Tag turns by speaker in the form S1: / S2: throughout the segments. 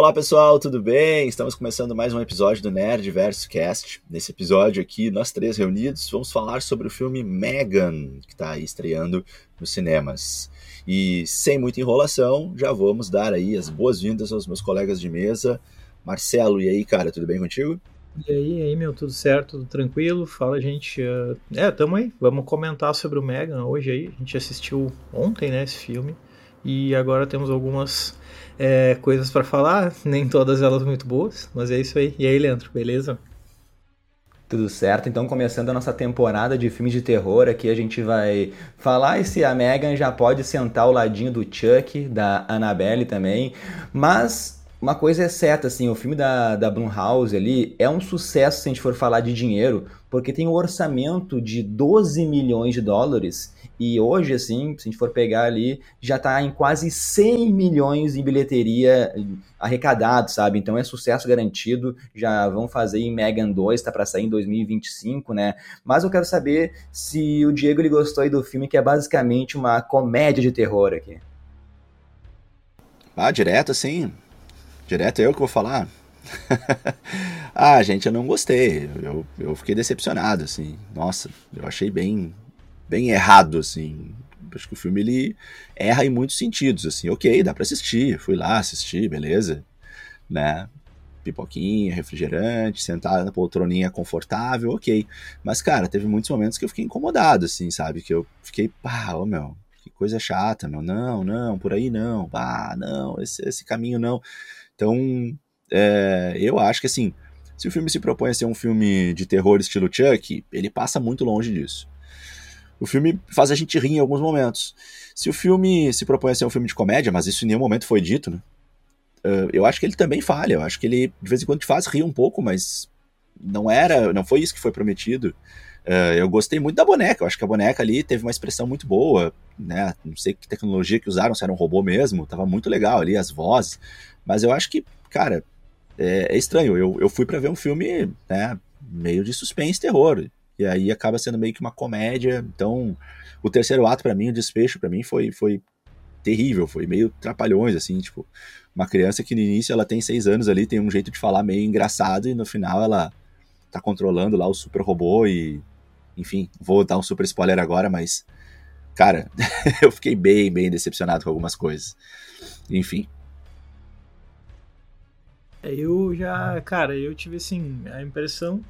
S1: Olá pessoal, tudo bem? Estamos começando mais um episódio do Nerd vs Cast. Nesse episódio aqui, nós três reunidos, vamos falar sobre o filme Megan, que está estreando nos cinemas. E sem muita enrolação, já vamos dar aí as boas-vindas aos meus colegas de mesa. Marcelo, e aí, cara, tudo bem contigo?
S2: E aí, e aí, meu, tudo certo, tudo tranquilo? Fala, gente. Uh... É, tamo aí. Vamos comentar sobre o Megan hoje aí. A gente assistiu ontem, né, esse filme. E agora temos algumas é, coisas para falar, nem todas elas muito boas, mas é isso aí. E aí, Leandro, beleza?
S3: Tudo certo, então começando a nossa temporada de filmes de terror, aqui a gente vai falar se a Megan já pode sentar ao ladinho do Chuck, da Annabelle também, mas uma coisa é certa, assim, o filme da, da Blumhouse ali é um sucesso se a gente for falar de dinheiro, porque tem um orçamento de 12 milhões de dólares e hoje, assim, se a gente for pegar ali, já está em quase 100 milhões em bilheteria arrecadado, sabe? Então é sucesso garantido, já vão fazer em Megan 2, está para sair em 2025, né? Mas eu quero saber se o Diego ele gostou aí do filme, que é basicamente uma comédia de terror aqui.
S1: Ah, direto, sim Direto eu que vou falar? ah, gente, eu não gostei. Eu, eu fiquei decepcionado, assim. Nossa, eu achei bem, bem errado, assim. Acho que o filme ele erra em muitos sentidos, assim. Ok, dá para assistir. Fui lá assistir, beleza, né? Pipoquinha, refrigerante, sentada na poltroninha confortável, ok. Mas, cara, teve muitos momentos que eu fiquei incomodado, assim, sabe? Que eu fiquei, pá, ô meu, que coisa chata, meu. Não, não, por aí não. Pá, não, esse, esse caminho não. Então, é, eu acho que assim, se o filme se propõe a ser um filme de terror estilo Chuck, ele passa muito longe disso. O filme faz a gente rir em alguns momentos. Se o filme se propõe a ser um filme de comédia, mas isso em nenhum momento foi dito, né? Uh, eu acho que ele também falha. Eu acho que ele de vez em quando te faz rir um pouco, mas não era, não foi isso que foi prometido. Uh, eu gostei muito da boneca. Eu acho que a boneca ali teve uma expressão muito boa, né? Não sei que tecnologia que usaram, se era um robô mesmo. Tava muito legal ali as vozes. Mas eu acho que, cara, é, é estranho. Eu, eu fui para ver um filme, né, meio de suspense terror. E aí acaba sendo meio que uma comédia. Então, o terceiro ato para mim, o desfecho para mim foi, foi terrível, foi meio trapalhões, assim, tipo, uma criança que no início ela tem seis anos ali, tem um jeito de falar meio engraçado e no final ela tá controlando lá o super robô e, enfim, vou dar um super spoiler agora, mas, cara, eu fiquei bem, bem decepcionado com algumas coisas. Enfim,
S2: eu já, cara, eu tive assim a impressão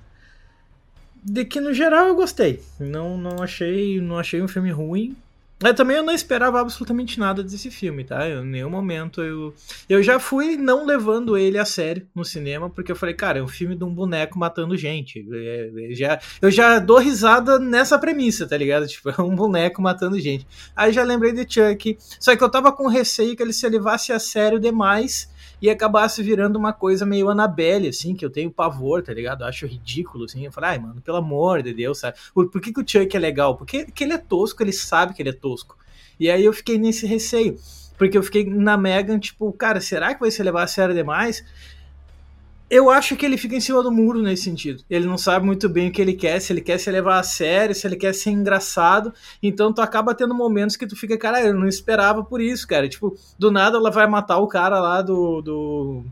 S2: de que no geral eu gostei. Não, não achei, não achei um filme ruim. Mas também eu não esperava absolutamente nada desse filme, tá? em nenhum momento eu. Eu já fui não levando ele a sério no cinema, porque eu falei, cara, é um filme de um boneco matando gente. É, é, já, eu já dou risada nessa premissa, tá ligado? Tipo, é um boneco matando gente. Aí já lembrei de Chuck. Só que eu tava com receio que ele se levasse a sério demais e acabasse virando uma coisa meio Annabelle, assim, que eu tenho pavor, tá ligado? Eu acho ridículo, assim. Eu falei, ai, mano, pelo amor de Deus, sabe? Por, por que, que o Chuck é legal? Porque, porque ele é tosco, ele sabe que ele é tosco. E aí eu fiquei nesse receio. Porque eu fiquei na Megan, tipo, cara, será que vai se levar a sério demais? Eu acho que ele fica em cima do muro nesse sentido. Ele não sabe muito bem o que ele quer, se ele quer se levar a sério, se ele quer ser engraçado. Então tu acaba tendo momentos que tu fica, cara, eu não esperava por isso, cara. Tipo, do nada ela vai matar o cara lá do. do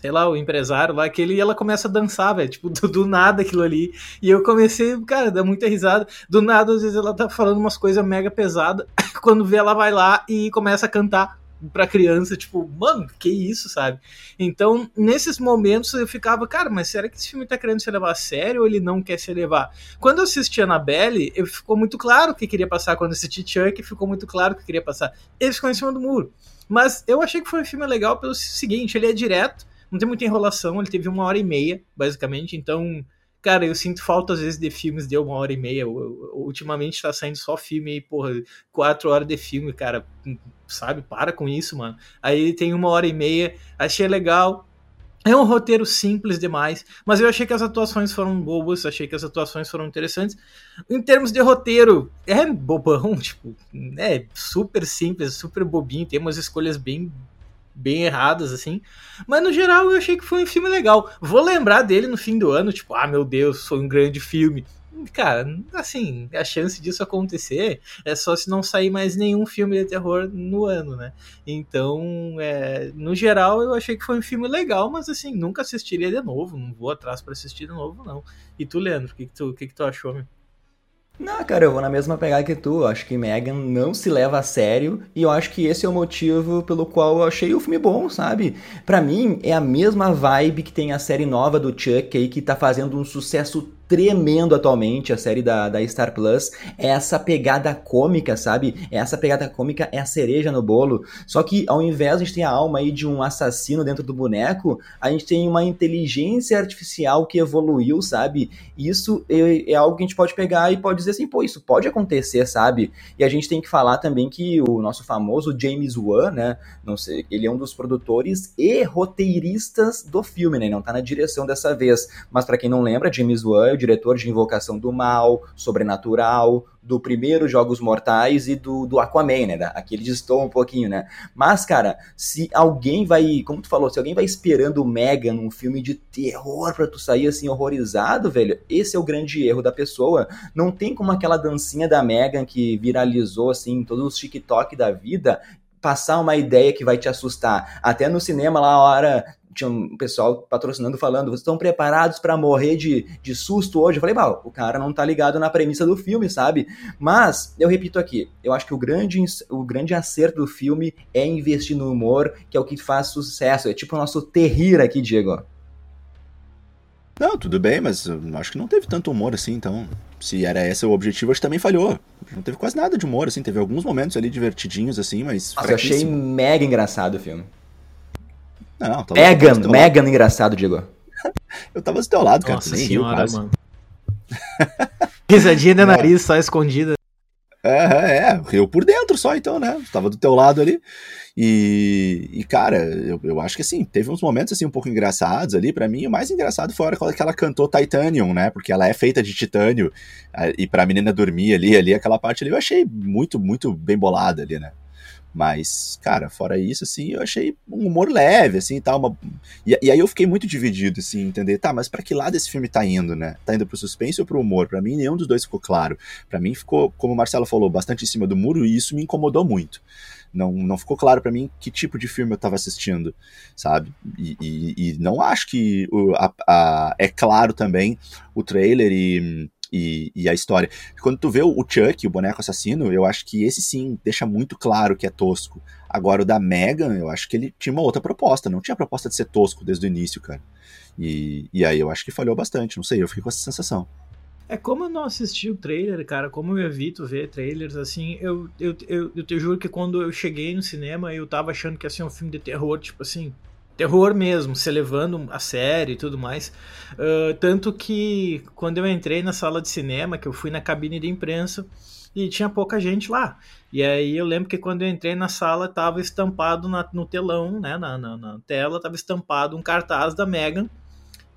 S2: sei lá, o empresário lá, que ele e ela começa a dançar, velho, tipo, do, do, nada aquilo ali. E eu comecei, cara, dá muita risada. Do nada, às vezes ela tá falando umas coisas mega pesadas, quando vê ela vai lá e começa a cantar pra criança, tipo, mano, que isso, sabe? Então, nesses momentos eu ficava, cara, mas será que esse filme tá querendo se levar a sério ou ele não quer se levar? Quando eu assisti Annabelle, eu, ficou muito claro o que queria passar. Quando eu assisti Chuck, ficou muito claro o que queria passar. Ele ficou em cima do muro. Mas eu achei que foi um filme legal pelo seguinte, ele é direto, não tem muita enrolação, ele teve uma hora e meia, basicamente, então Cara, eu sinto falta às vezes de filmes de uma hora e meia. Ultimamente tá saindo só filme aí, porra, quatro horas de filme, cara. Sabe? Para com isso, mano. Aí tem uma hora e meia, achei legal. É um roteiro simples demais, mas eu achei que as atuações foram boas, achei que as atuações foram interessantes. Em termos de roteiro, é bobão, tipo, é super simples, super bobinho, tem umas escolhas bem bem erradas, assim. Mas no geral eu achei que foi um filme legal. Vou lembrar dele no fim do ano, tipo, ah, meu Deus, foi um grande filme. Cara, assim, a chance disso acontecer é só se não sair mais nenhum filme de terror no ano, né? Então, é, no geral, eu achei que foi um filme legal, mas assim, nunca assistiria de novo, não vou atrás para assistir de novo, não. E tu, Leandro, o que, que, tu, que, que tu achou, meu?
S3: Não, cara, eu vou na mesma pegada que tu. Acho que Megan não se leva a sério e eu acho que esse é o motivo pelo qual eu achei o filme bom, sabe? Para mim é a mesma vibe que tem a série nova do Chuck aí que tá fazendo um sucesso tremendo atualmente, a série da, da Star Plus, é essa pegada cômica, sabe? É essa pegada cômica é a cereja no bolo. Só que ao invés de a gente ter a alma aí de um assassino dentro do boneco, a gente tem uma inteligência artificial que evoluiu, sabe? Isso é, é algo que a gente pode pegar e pode dizer assim, pô, isso pode acontecer, sabe? E a gente tem que falar também que o nosso famoso James Wan, né? Não sei, ele é um dos produtores e roteiristas do filme, né? Não tá na direção dessa vez. Mas para quem não lembra, James Wan é diretor de Invocação do Mal, Sobrenatural, do primeiro Jogos Mortais e do, do Aquaman, né? Aqui ele distou um pouquinho, né? Mas, cara, se alguém vai, como tu falou, se alguém vai esperando o Mega num filme de terror pra tu sair assim horrorizado, velho, esse é o grande erro da pessoa. Não tem como aquela dancinha da Megan que viralizou assim em todos os TikTok da vida passar uma ideia que vai te assustar. Até no cinema lá, a hora tinha um pessoal patrocinando falando, vocês estão preparados para morrer de, de susto hoje? Eu falei, bah, o cara não tá ligado na premissa do filme, sabe? Mas, eu repito aqui, eu acho que o grande, o grande acerto do filme é investir no humor, que é o que faz sucesso. É tipo o nosso terrir aqui, Diego.
S1: Não, tudo bem, mas acho que não teve tanto humor assim, então. Se era esse o objetivo, acho que também falhou. Não teve quase nada de humor, assim. Teve alguns momentos ali divertidinhos, assim, mas.
S3: Nossa, eu achei mega engraçado o filme.
S1: Não,
S3: tava, Megan, Megan engraçado, Diego.
S1: eu tava do teu lado, cara.
S2: Nossa senhora, mano. Risadinha de nariz, só escondida.
S1: É, é, riu por dentro só, então, né? Tava do teu lado ali. E, e cara, eu, eu acho que assim, teve uns momentos assim um pouco engraçados ali. para mim, o mais engraçado foi a hora que ela cantou Titanium, né? Porque ela é feita de titânio. E pra menina dormir ali, ali, aquela parte ali, eu achei muito, muito bem bolada ali, né? Mas, cara, fora isso, assim, eu achei um humor leve, assim, tal. Uma... E, e, aí eu fiquei muito dividido, assim, entender, tá, mas para que lado esse filme tá indo, né? Tá indo pro suspense ou pro humor? Para mim, nenhum dos dois ficou claro. para mim ficou, como o Marcelo falou, bastante em cima do muro e isso me incomodou muito. Não, não ficou claro para mim que tipo de filme eu tava assistindo, sabe? E, e, e não acho que o, a, a, é claro também o trailer e e, e, a história. Quando tu vê o Chuck, o boneco assassino, eu acho que esse sim deixa muito claro que é tosco. Agora o da Megan, eu acho que ele tinha uma outra proposta, não tinha proposta de ser tosco desde o início, cara. E, e aí eu acho que falhou bastante, não sei, eu fiquei com essa sensação.
S2: É como eu não assisti o trailer, cara, como eu evito ver trailers, assim, eu, eu, eu, eu te juro que quando eu cheguei no cinema, eu tava achando que ia ser um filme de terror, tipo assim, terror mesmo, se levando a sério e tudo mais. Uh, tanto que quando eu entrei na sala de cinema, que eu fui na cabine de imprensa, e tinha pouca gente lá. E aí eu lembro que quando eu entrei na sala, tava estampado na, no telão, né, na, na, na tela, tava estampado um cartaz da Megan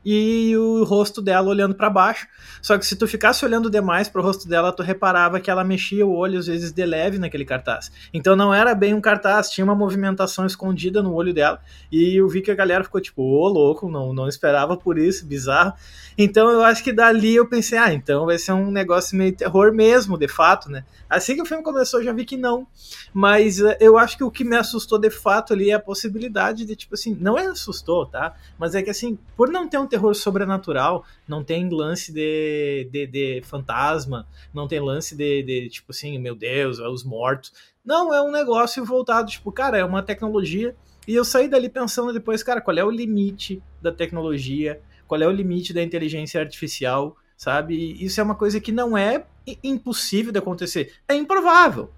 S2: e o rosto dela olhando para baixo. Só que se tu ficasse olhando demais pro rosto dela, tu reparava que ela mexia o olho às vezes de leve naquele cartaz. Então não era bem um cartaz, tinha uma movimentação escondida no olho dela. E eu vi que a galera ficou tipo, ô louco, não, não esperava por isso, bizarro. Então eu acho que dali eu pensei, ah, então vai ser um negócio meio terror mesmo, de fato, né? Assim que o filme começou, eu já vi que não. Mas uh, eu acho que o que me assustou de fato ali é a possibilidade de, tipo assim, não é assustou, tá? Mas é que assim, por não ter um terror sobrenatural, não tem lance de, de, de fantasma, não tem lance de, de, tipo assim, meu Deus, é os mortos. Não, é um negócio voltado, tipo, cara, é uma tecnologia. E eu saí dali pensando depois, cara, qual é o limite da tecnologia? Qual é o limite da inteligência artificial? Sabe? Isso é uma coisa que não é impossível de acontecer. É improvável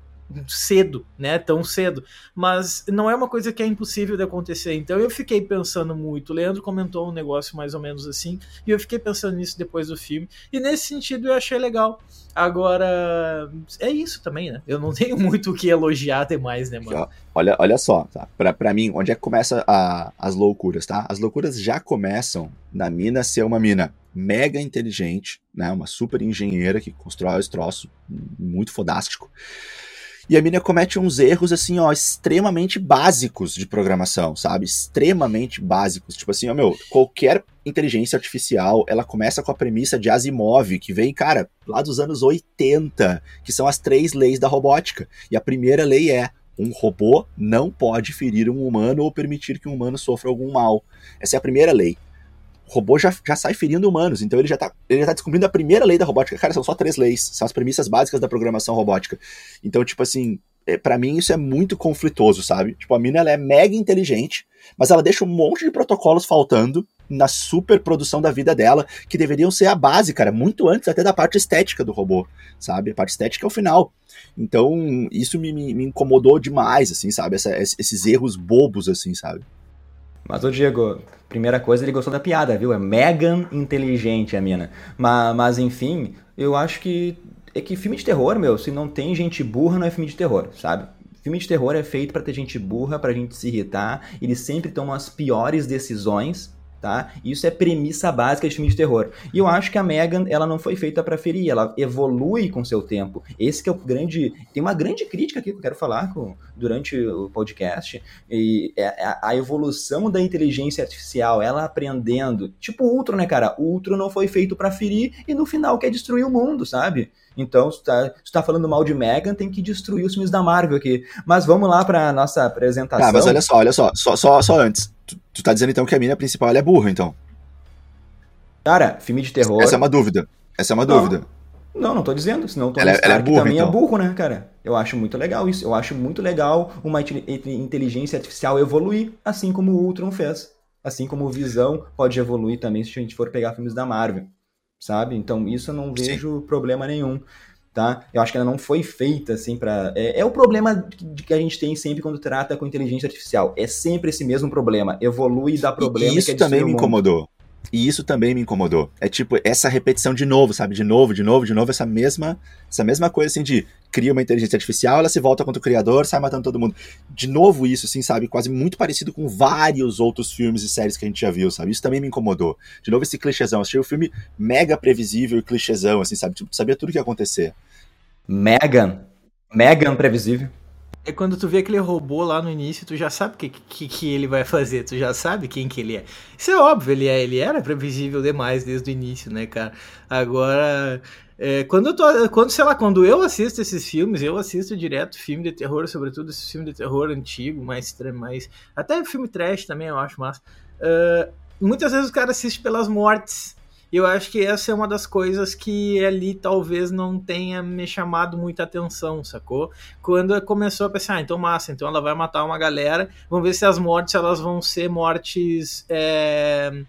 S2: cedo, né? Tão cedo. Mas não é uma coisa que é impossível de acontecer. Então eu fiquei pensando muito. O Leandro comentou um negócio mais ou menos assim. E eu fiquei pensando nisso depois do filme. E nesse sentido eu achei legal. Agora, é isso também, né? Eu não tenho muito o que elogiar demais, né, mano?
S1: Olha, olha só, tá? Pra, pra mim, onde é que começa a, as loucuras, tá? As loucuras já começam na mina ser uma mina mega inteligente, né? Uma super engenheira que constrói esse troço muito fodástico. E a mina comete uns erros, assim, ó, extremamente básicos de programação, sabe? Extremamente básicos. Tipo assim, ó, meu, qualquer inteligência artificial, ela começa com a premissa de Asimov, que vem, cara, lá dos anos 80, que são as três leis da robótica. E a primeira lei é: um robô não pode ferir um humano ou permitir que um humano sofra algum mal. Essa é a primeira lei. O robô já, já sai ferindo humanos, então ele já, tá, ele já tá descobrindo a primeira lei da robótica. Cara, são só três leis, são as premissas básicas da programação robótica. Então, tipo assim, é, para mim isso é muito conflitoso, sabe? Tipo, a mina ela é mega inteligente, mas ela deixa um monte de protocolos faltando na super produção da vida dela, que deveriam ser a base, cara, muito antes até da parte estética do robô, sabe? A parte estética é o final. Então, isso me, me, me incomodou demais, assim, sabe? Essa, esses erros bobos, assim, sabe?
S3: Mas, ô Diego, primeira coisa, ele gostou da piada, viu? É mega inteligente a mina. Mas, mas, enfim, eu acho que é que filme de terror, meu, se não tem gente burra, não é filme de terror, sabe? Filme de terror é feito para ter gente burra, pra gente se irritar. Eles sempre tomam as piores decisões tá? Isso é premissa básica de filme de terror. E eu acho que a Megan, ela não foi feita para ferir, ela evolui com seu tempo. Esse que é o grande, tem uma grande crítica aqui que eu quero falar com, durante o podcast, e é, a evolução da inteligência artificial, ela aprendendo, tipo Ultron, né, cara? O Ultron não foi feito para ferir e no final quer destruir o mundo, sabe? Então, se tá, se tá falando mal de Megan, tem que destruir os filmes da Marvel aqui. Mas vamos lá pra nossa apresentação.
S1: Ah, mas olha só, olha só, só, só, só antes. Tu, tu tá dizendo então que a mina principal é burra, então?
S3: Cara, filme de terror.
S1: Essa é uma dúvida. Essa é uma não, dúvida.
S3: Não, não tô dizendo, senão
S1: Tony ela, é- ela é burra,
S3: também
S1: então.
S3: é burro, né, cara? Eu acho muito legal isso. Eu acho muito legal uma inteligência artificial evoluir, assim como o Ultron fez. Assim como o Visão pode evoluir também se a gente for pegar filmes da Marvel, sabe? Então isso eu não vejo Sim. problema nenhum tá? Eu acho que ela não foi feita assim para é, é, o problema que, que a gente tem sempre quando trata com inteligência artificial. É sempre esse mesmo problema, evolui e dá problema.
S1: E isso também me incomodou. E isso também me incomodou. É tipo essa repetição de novo, sabe? De novo, de novo, de novo, essa mesma, essa mesma coisa assim de cria uma inteligência artificial, ela se volta contra o criador, sai matando todo mundo. De novo isso, assim, sabe? Quase muito parecido com vários outros filmes e séries que a gente já viu, sabe? Isso também me incomodou. De novo esse clichêzão. Achei o filme mega previsível e clichêzão, assim, sabe? Tipo, sabia tudo o que ia acontecer.
S3: Megan. Megan previsível.
S2: É quando tu vê aquele robô lá no início, tu já sabe o que, que, que, ele vai fazer, tu já sabe quem que ele é. Isso é óbvio, ele, é, ele era previsível demais desde o início, né, cara? Agora, é, quando eu tô, quando, sei lá, quando eu assisto esses filmes, eu assisto direto filme de terror, sobretudo esse filme de terror antigo, mais, mais até filme trash também eu acho massa. Uh, muitas vezes o cara assiste pelas mortes, eu acho que essa é uma das coisas que ali talvez não tenha me chamado muita atenção, sacou? Quando começou a pensar, ah, então massa, então ela vai matar uma galera, vamos ver se as mortes elas vão ser mortes. É...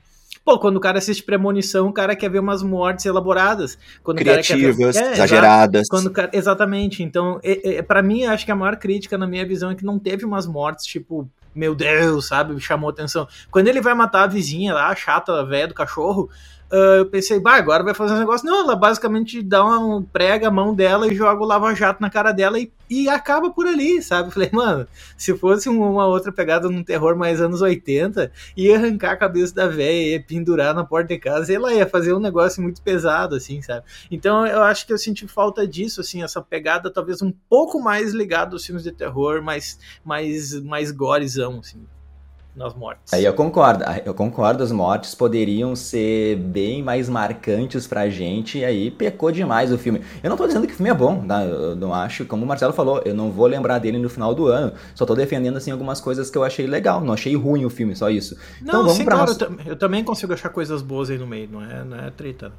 S2: Pô, quando o cara assiste Premonição, o cara quer ver umas mortes elaboradas. Quando
S1: Criativas, ver... é, exageradas.
S2: Quando cara... Exatamente. Então, é, é, para mim, acho que a maior crítica, na minha visão, é que não teve umas mortes, tipo, meu Deus, sabe? Chamou atenção. Quando ele vai matar a vizinha lá, a chata, a velha do cachorro, Uh, eu pensei, bah, agora vai fazer um negócio. Não, ela basicamente dá uma, prega a mão dela e joga o lava-jato na cara dela e, e acaba por ali, sabe? Falei, mano, se fosse uma outra pegada num terror mais anos 80, ia arrancar a cabeça da velha, ia pendurar na porta de casa e ela ia fazer um negócio muito pesado, assim, sabe? Então eu acho que eu senti falta disso, assim, essa pegada talvez um pouco mais ligada aos filmes de terror, mais, mais, mais gorezão, assim nas mortes.
S3: Aí eu concordo, eu concordo, as mortes poderiam ser bem mais marcantes pra gente, e aí pecou demais o filme. Eu não tô dizendo que o filme é bom, tá? Eu não acho, como o Marcelo falou, eu não vou lembrar dele no final do ano, só tô defendendo, assim, algumas coisas que eu achei legal, não achei ruim o filme, só isso.
S2: Não, então vamos sim, pra claro, eu, eu, também consigo achar coisas boas aí no meio, não é, não é treta.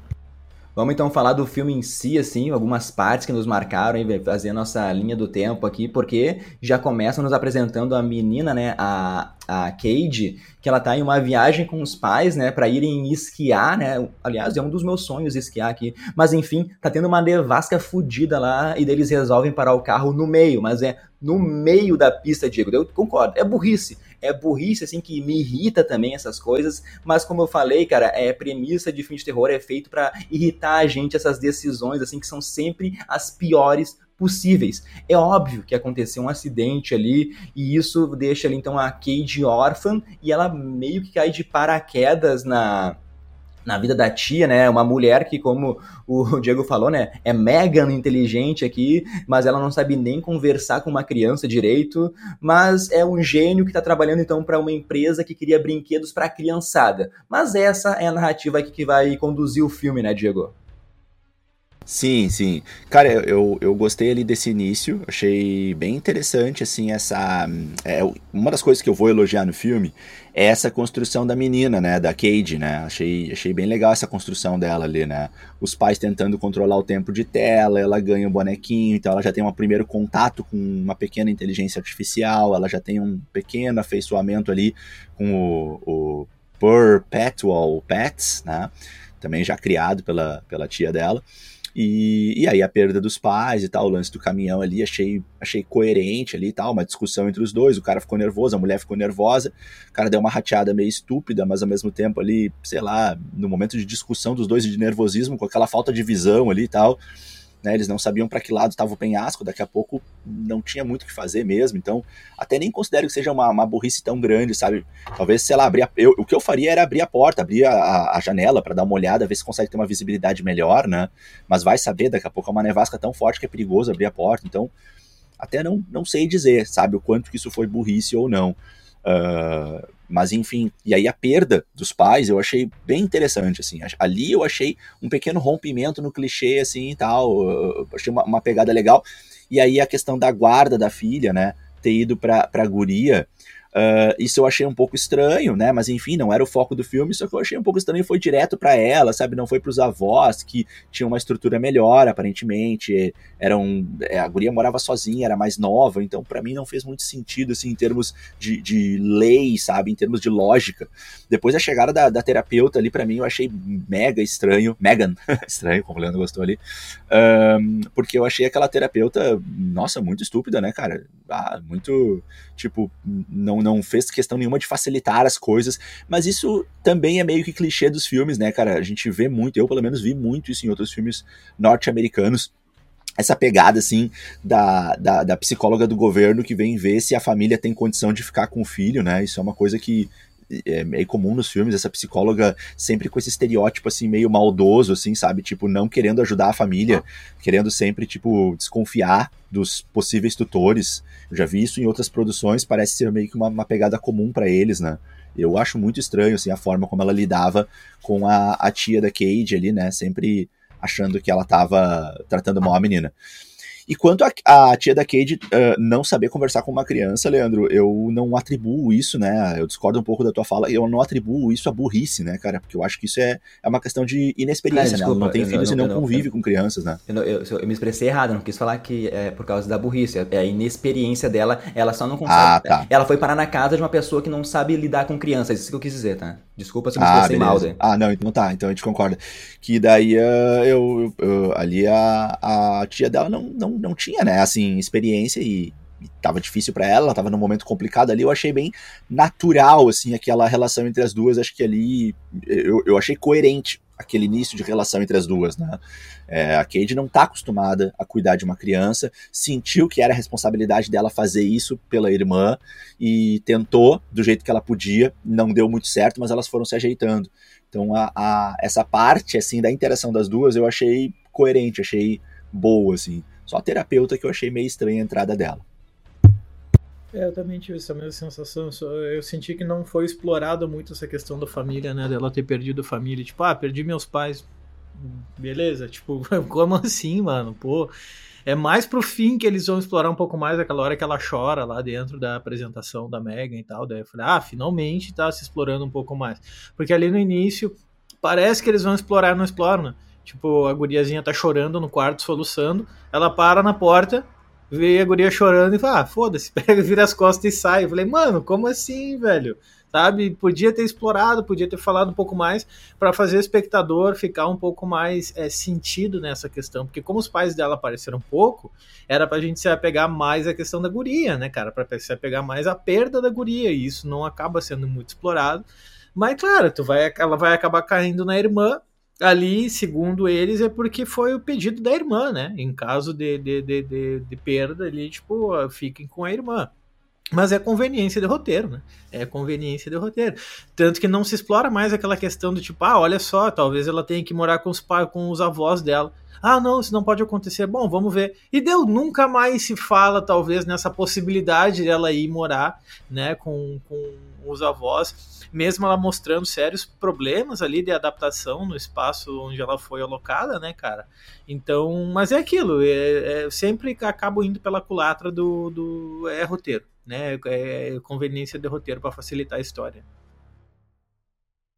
S3: Vamos então falar do filme em si, assim, algumas partes que nos marcaram e fazer nossa linha do tempo aqui, porque já começam nos apresentando a menina, né, a, a Cade, que ela tá em uma viagem com os pais, né, para irem esquiar, né, aliás, é um dos meus sonhos esquiar aqui, mas enfim, tá tendo uma nevasca fodida lá e eles resolvem parar o carro no meio, mas é no meio da pista, Diego, eu concordo, é burrice, é burrice, assim, que me irrita também essas coisas, mas como eu falei, cara, é premissa de filme de terror, é feito para irritar a gente essas decisões, assim, que são sempre as piores possíveis. É óbvio que aconteceu um acidente ali e isso deixa ali então a Cade órfã e ela meio que cai de paraquedas na na vida da tia, né? Uma mulher que, como o Diego falou, né? É mega inteligente aqui, mas ela não sabe nem conversar com uma criança direito. Mas é um gênio que está trabalhando então para uma empresa que cria brinquedos para criançada. Mas essa é a narrativa que vai conduzir o filme, né, Diego?
S1: Sim, sim. Cara, eu, eu gostei ali desse início, achei bem interessante, assim, essa... É, uma das coisas que eu vou elogiar no filme é essa construção da menina, né, da Cade, né, achei, achei bem legal essa construção dela ali, né, os pais tentando controlar o tempo de tela, ela ganha um bonequinho, então ela já tem um primeiro contato com uma pequena inteligência artificial, ela já tem um pequeno afeiçoamento ali com o, o Perpetual Pets, né, também já criado pela, pela tia dela, e, e aí a perda dos pais e tal, o lance do caminhão ali, achei, achei coerente ali e tal, uma discussão entre os dois, o cara ficou nervoso, a mulher ficou nervosa, o cara deu uma rateada meio estúpida, mas ao mesmo tempo ali, sei lá, no momento de discussão dos dois e de nervosismo, com aquela falta de visão ali e tal, né, eles não sabiam para que lado estava o penhasco, daqui a pouco não tinha muito o que fazer mesmo, então até nem considero que seja uma, uma burrice tão grande, sabe? Talvez, sei lá, abrir a, eu, o que eu faria era abrir a porta, abrir a, a janela para dar uma olhada, ver se consegue ter uma visibilidade melhor, né? Mas vai saber, daqui a pouco é uma nevasca tão forte que é perigoso abrir a porta, então até não, não sei dizer, sabe, o quanto que isso foi burrice ou não. Uh, mas enfim, e aí a perda dos pais eu achei bem interessante, assim. Ali eu achei um pequeno rompimento no clichê, assim e tal. Achei uma, uma pegada legal. E aí a questão da guarda da filha, né? Ter ido pra, pra guria. Uh, isso eu achei um pouco estranho, né? Mas enfim, não era o foco do filme, só que eu achei um pouco estranho foi direto para ela, sabe? Não foi para os avós, que tinham uma estrutura melhor, aparentemente. Eram, é, a guria morava sozinha, era mais nova, então para mim não fez muito sentido, assim, em termos de, de lei, sabe? Em termos de lógica. Depois da chegada da, da terapeuta ali, para mim, eu achei mega estranho. Megan, estranho, como o Leandro gostou ali. Um, porque eu achei aquela terapeuta, nossa, muito estúpida, né, cara? Ah, muito, tipo, não não fez questão nenhuma de facilitar as coisas, mas isso também é meio que clichê dos filmes, né, cara? A gente vê muito, eu pelo menos vi muito isso em outros filmes norte-americanos essa pegada, assim, da, da, da, psicóloga do governo que vem ver se a família tem condição de ficar com o filho, né? Isso é uma coisa que é meio comum nos filmes, essa psicóloga sempre com esse estereótipo, assim, meio maldoso, assim, sabe? Tipo, não querendo ajudar a família, querendo sempre, tipo, desconfiar dos possíveis tutores. Eu já vi isso em outras produções, parece ser meio que uma, uma pegada comum para eles, né? Eu acho muito estranho, assim, a forma como ela lidava com a, a tia da Cade ali, né? Sempre achando que ela tava tratando mal a menina. E quanto a, a tia da Cade uh, não saber conversar com uma criança, Leandro, eu não atribuo isso, né? Eu discordo um pouco da tua fala, eu não atribuo isso a burrice, né, cara? Porque eu acho que isso é, é uma questão de inexperiência, cara, desculpa, né? Ela não tem filhos não, e não, convive com crianças, né?
S3: Eu, eu, me expressei errado, não quis falar que é por causa da burrice, é a inexperiência dela, ela só não consegue. Ah, tá. Ela foi parar na casa de uma pessoa que não sabe lidar com crianças, isso que eu quis dizer, tá? Desculpa se eu me ah, expressei mal. Daí.
S1: Ah, não, então tá, então a gente concorda. Que daí uh, eu, eu, ali a, a tia dela não, não, não tinha, né, assim, experiência e, e tava difícil para ela, ela tava num momento complicado ali, eu achei bem natural, assim, aquela relação entre as duas, acho que ali eu, eu achei coerente aquele início de relação entre as duas, né? É, a Cade não está acostumada a cuidar de uma criança, sentiu que era a responsabilidade dela fazer isso pela irmã e tentou do jeito que ela podia, não deu muito certo, mas elas foram se ajeitando. Então a, a, essa parte assim da interação das duas eu achei coerente, achei boa assim. Só a terapeuta que eu achei meio estranha a entrada dela.
S2: É, eu também tive essa mesma sensação. Eu senti que não foi explorada muito essa questão da família, né? Dela ter perdido a família. Tipo, ah, perdi meus pais. Beleza? Tipo, como assim, mano? Pô. É mais pro fim que eles vão explorar um pouco mais aquela hora que ela chora lá dentro da apresentação da Megan e tal. Daí eu falei, ah, finalmente tá se explorando um pouco mais. Porque ali no início, parece que eles vão explorar, não exploram, né? Tipo, a guriazinha tá chorando no quarto, soluçando. Ela para na porta, vê a guria chorando e fala, ah, foda-se, pega, vira as costas e sai. Eu falei, mano, como assim, velho? Sabe? Podia ter explorado, podia ter falado um pouco mais para fazer o espectador ficar um pouco mais é, sentido nessa questão. Porque como os pais dela apareceram pouco, era pra gente se apegar mais à questão da guria, né, cara? Pra se apegar mais à perda da guria. E isso não acaba sendo muito explorado. Mas, claro, tu vai, ela vai acabar caindo na irmã, ali, segundo eles, é porque foi o pedido da irmã, né? Em caso de, de, de, de, de perda ali, tipo, fiquem com a irmã. Mas é conveniência de roteiro, né? É conveniência de roteiro. Tanto que não se explora mais aquela questão do tipo, ah, olha só, talvez ela tenha que morar com os pais, com os avós dela. Ah, não, isso não pode acontecer. Bom, vamos ver. E deu, nunca mais se fala, talvez, nessa possibilidade dela ir morar, né, com, com os avós, mesmo ela mostrando sérios problemas ali de adaptação no espaço onde ela foi alocada, né, cara? Então, mas é aquilo, é, é sempre acabo indo pela culatra do, do é roteiro né? É conveniência de roteiro para facilitar a história.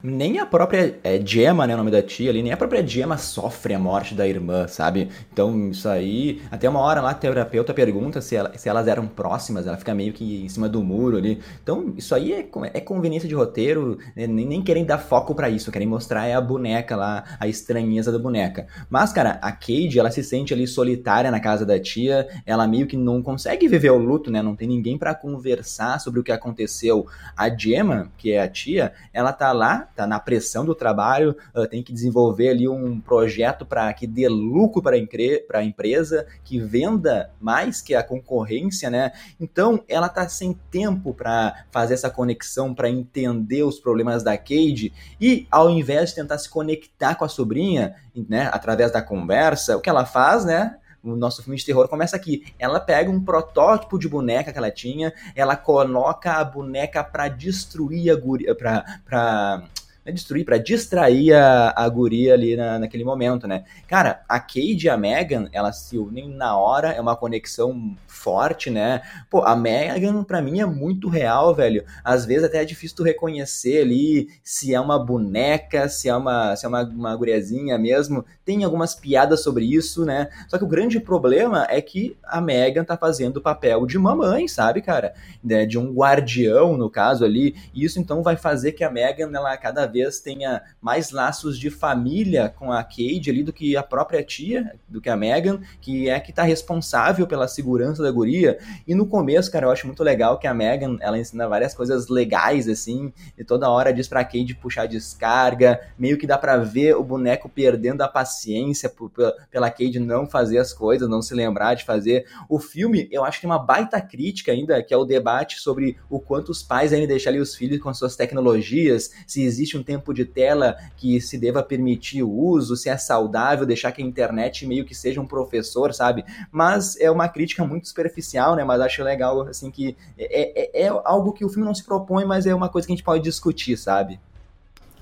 S3: Nem a própria é, Gemma, né, o nome da tia ali, nem a própria Gemma sofre a morte da irmã, sabe? Então, isso aí. Até uma hora lá, a terapeuta pergunta se, ela, se elas eram próximas, ela fica meio que em cima do muro ali. Então, isso aí é, é conveniência de roteiro, né? nem, nem querem dar foco para isso, querem mostrar é a boneca lá, a estranheza da boneca. Mas, cara, a Cade, ela se sente ali solitária na casa da tia, ela meio que não consegue viver o luto, né? Não tem ninguém para conversar sobre o que aconteceu. A Gemma, que é a tia, ela tá lá tá na pressão do trabalho, uh, tem que desenvolver ali um projeto para que dê lucro para a empresa, que venda mais que a concorrência, né? Então ela tá sem tempo para fazer essa conexão, para entender os problemas da Cade e ao invés de tentar se conectar com a sobrinha, né, através da conversa, o que ela faz, né? o nosso filme de terror começa aqui. Ela pega um protótipo de boneca que ela tinha, ela coloca a boneca para destruir a guria, pra, pra destruir, para distrair a, a guria ali na, naquele momento, né? Cara, a Cade e a Megan, elas se unem na hora, é uma conexão forte, né? Pô, a Megan pra mim é muito real, velho. Às vezes até é difícil tu reconhecer ali se é uma boneca, se é uma, se é uma, uma guriazinha mesmo. Tem algumas piadas sobre isso, né? Só que o grande problema é que a Megan tá fazendo o papel de mamãe, sabe, cara? De um guardião, no caso ali. E isso então vai fazer que a Megan, ela cada vez tenha mais laços de família com a Cade ali do que a própria tia, do que a Megan, que é que tá responsável pela segurança da guria. E no começo, cara, eu acho muito legal que a Megan, ela ensina várias coisas legais, assim, e toda hora diz pra Kate puxar descarga, meio que dá pra ver o boneco perdendo a paciência por, pela Kate não fazer as coisas, não se lembrar de fazer. O filme, eu acho que tem uma baita crítica ainda, que é o debate sobre o quanto os pais devem deixar ali os filhos com suas tecnologias, se existe um tempo de tela que se deva permitir o uso, se é saudável deixar que a internet meio que seja um professor, sabe? Mas é uma crítica muito superficial, né? Mas acho legal, assim, que é, é, é algo que o filme não se propõe, mas é uma coisa que a gente pode discutir, sabe?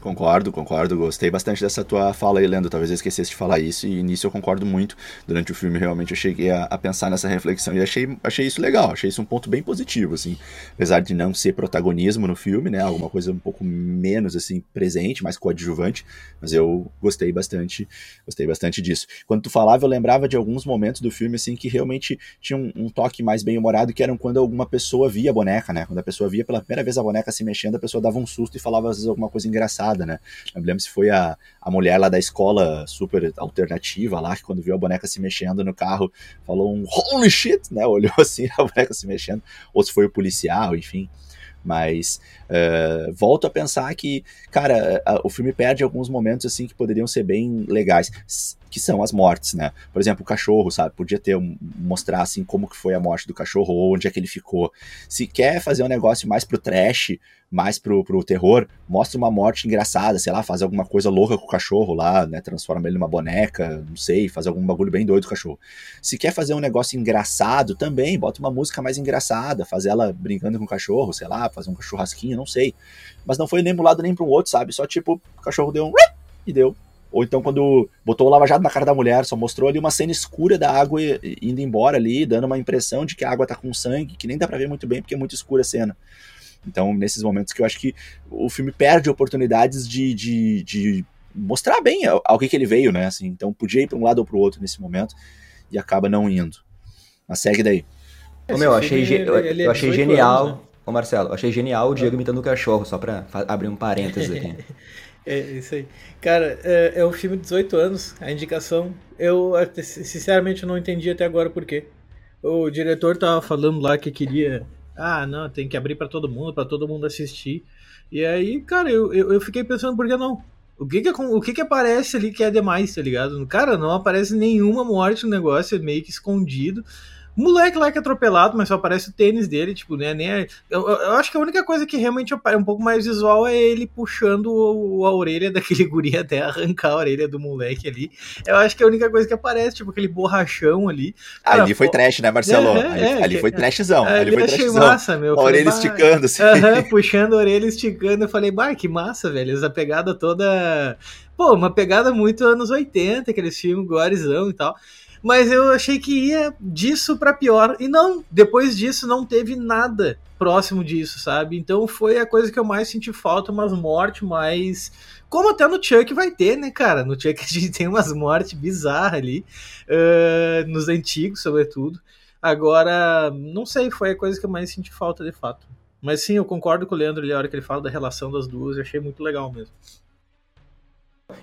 S1: Concordo, concordo. Gostei bastante dessa tua fala aí, Lendo. Talvez eu esquecesse de falar isso, e nisso eu concordo muito. Durante o filme, realmente, eu cheguei a, a, pensar nessa reflexão e achei, achei isso legal. Achei isso um ponto bem positivo, assim. Apesar de não ser protagonismo no filme, né? Alguma coisa um pouco menos, assim, presente, mais coadjuvante. Mas eu gostei bastante, gostei bastante disso. Quando tu falava, eu lembrava de alguns momentos do filme, assim, que realmente tinha um, um toque mais bem-humorado, que eram quando alguma pessoa via a boneca, né? Quando a pessoa via pela primeira vez a boneca se mexendo, a pessoa dava um susto e falava, às vezes, alguma coisa engraçada né? Não me lembro se foi a, a mulher lá da escola super alternativa lá, que quando viu a boneca se mexendo no carro, falou um holy shit, né? Olhou assim, a boneca se mexendo, ou se foi o policial, enfim. Mas uh, volto a pensar que, cara, a, o filme perde alguns momentos assim que poderiam ser bem legais, que são as mortes, né? Por exemplo, o cachorro, sabe? Podia ter mostrar assim como que foi a morte do cachorro, ou onde é que ele ficou. Se quer fazer um negócio mais pro trash, mais pro, pro terror, mostra uma morte engraçada, sei lá, faz alguma coisa louca com o cachorro lá, né? Transforma ele numa boneca, não sei, faz algum bagulho bem doido com o cachorro. Se quer fazer um negócio engraçado também, bota uma música mais engraçada, faz ela brincando com o cachorro, sei lá, fazer um churrasquinho, não sei. Mas não foi nem pro lado nem pro outro, sabe? Só tipo, o cachorro deu um e deu. Ou então quando botou o lava-jato na cara da mulher, só mostrou ali uma cena escura da água indo embora ali, dando uma impressão de que a água tá com sangue, que nem dá pra ver muito bem porque é muito escura a cena. Então, nesses momentos que eu acho que o filme perde oportunidades de, de, de mostrar bem ao, que, que ele veio, né? Assim, então, podia ir para um lado ou para o outro nesse momento e acaba não indo. Mas segue daí.
S3: Ô, meu, achei, ele, eu, ele é eu achei genial. Anos, né? Ô, Marcelo, achei genial o Diego é. imitando o cachorro, só para abrir um parênteses aqui.
S2: É isso aí. Cara, é, é um filme de 18 anos, a indicação. Eu, sinceramente, não entendi até agora por quê. O diretor tava falando lá que queria ah, não, tem que abrir para todo mundo, para todo mundo assistir. E aí, cara, eu, eu, eu, fiquei pensando, por que não? O que que, o que que aparece ali que é demais, tá ligado? Cara, não aparece nenhuma morte no negócio, é meio que escondido. Moleque lá que é atropelado, mas só aparece o tênis dele, tipo, né? Nem é... eu, eu, acho que a única coisa que realmente é um pouco mais visual é ele puxando o, a orelha daquele guri até arrancar a orelha do moleque ali. Eu acho que é a única coisa que aparece, tipo, aquele borrachão ali.
S1: Cara, ali foi trash, né, Marcelo? É, ali, é, ali foi trashzão. Ali, ali foi
S2: achei trashzão. massa, meu.
S1: A orelha esticando, assim. Uh
S2: -huh, puxando a orelha, esticando. Eu falei, bah, que massa, velho. Essa pegada toda. Pô, uma pegada muito anos 80, aqueles filmes gorezão e tal mas eu achei que ia disso para pior. E não, depois disso não teve nada próximo disso, sabe? Então foi a coisa que eu mais senti falta, umas mortes mais. Como até no Chuck vai ter, né, cara? No Chuck a gente tem umas mortes bizarras ali, uh, nos antigos, sobretudo. Agora, não sei, foi a coisa que eu mais senti falta de fato. Mas sim, eu concordo com o Leandro ali, a hora que ele fala da relação das duas, eu achei muito legal mesmo.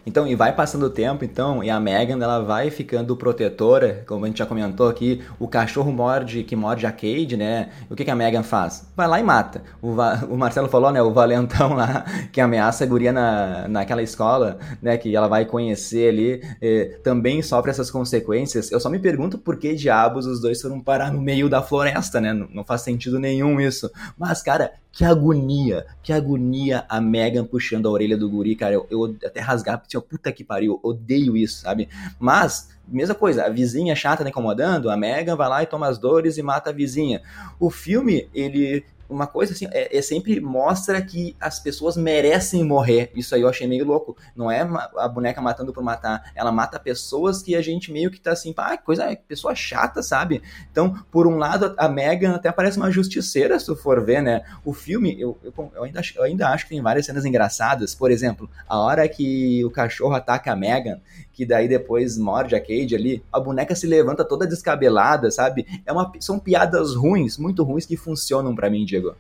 S3: Então, e vai passando o tempo, então, e a Megan, ela vai ficando protetora, como a gente já comentou aqui, o cachorro morde, que morde a Cade, né? o que, que a Megan faz? Vai lá e mata. O, o Marcelo falou, né, o valentão lá, que ameaça a guria na, naquela escola, né, que ela vai conhecer ali, eh, também sofre essas consequências. Eu só me pergunto por que diabos os dois foram parar no meio da floresta, né? Não faz sentido nenhum isso. Mas, cara, que agonia, que agonia a Megan puxando a orelha do guri, cara. Eu, eu até rasgar, porque, puta que pariu, odeio isso, sabe? Mas, mesma coisa, a vizinha chata tá incomodando, a Megan vai lá e toma as dores e mata a vizinha. O filme, ele uma coisa assim, é, é, sempre mostra que as pessoas merecem morrer. Isso aí eu achei meio louco. Não é a boneca matando por matar, ela mata pessoas que a gente meio que tá assim, pá, coisa, pessoa chata, sabe? Então, por um lado, a Megan até parece uma justiceira, se tu for ver, né? O filme, eu, eu, eu, ainda, eu ainda acho que tem várias cenas engraçadas. Por exemplo, a hora que o cachorro ataca a Megan, que daí depois morde a Cade ali, a boneca se levanta toda descabelada, sabe? É uma, são piadas ruins, muito ruins que funcionam para mim, Diego.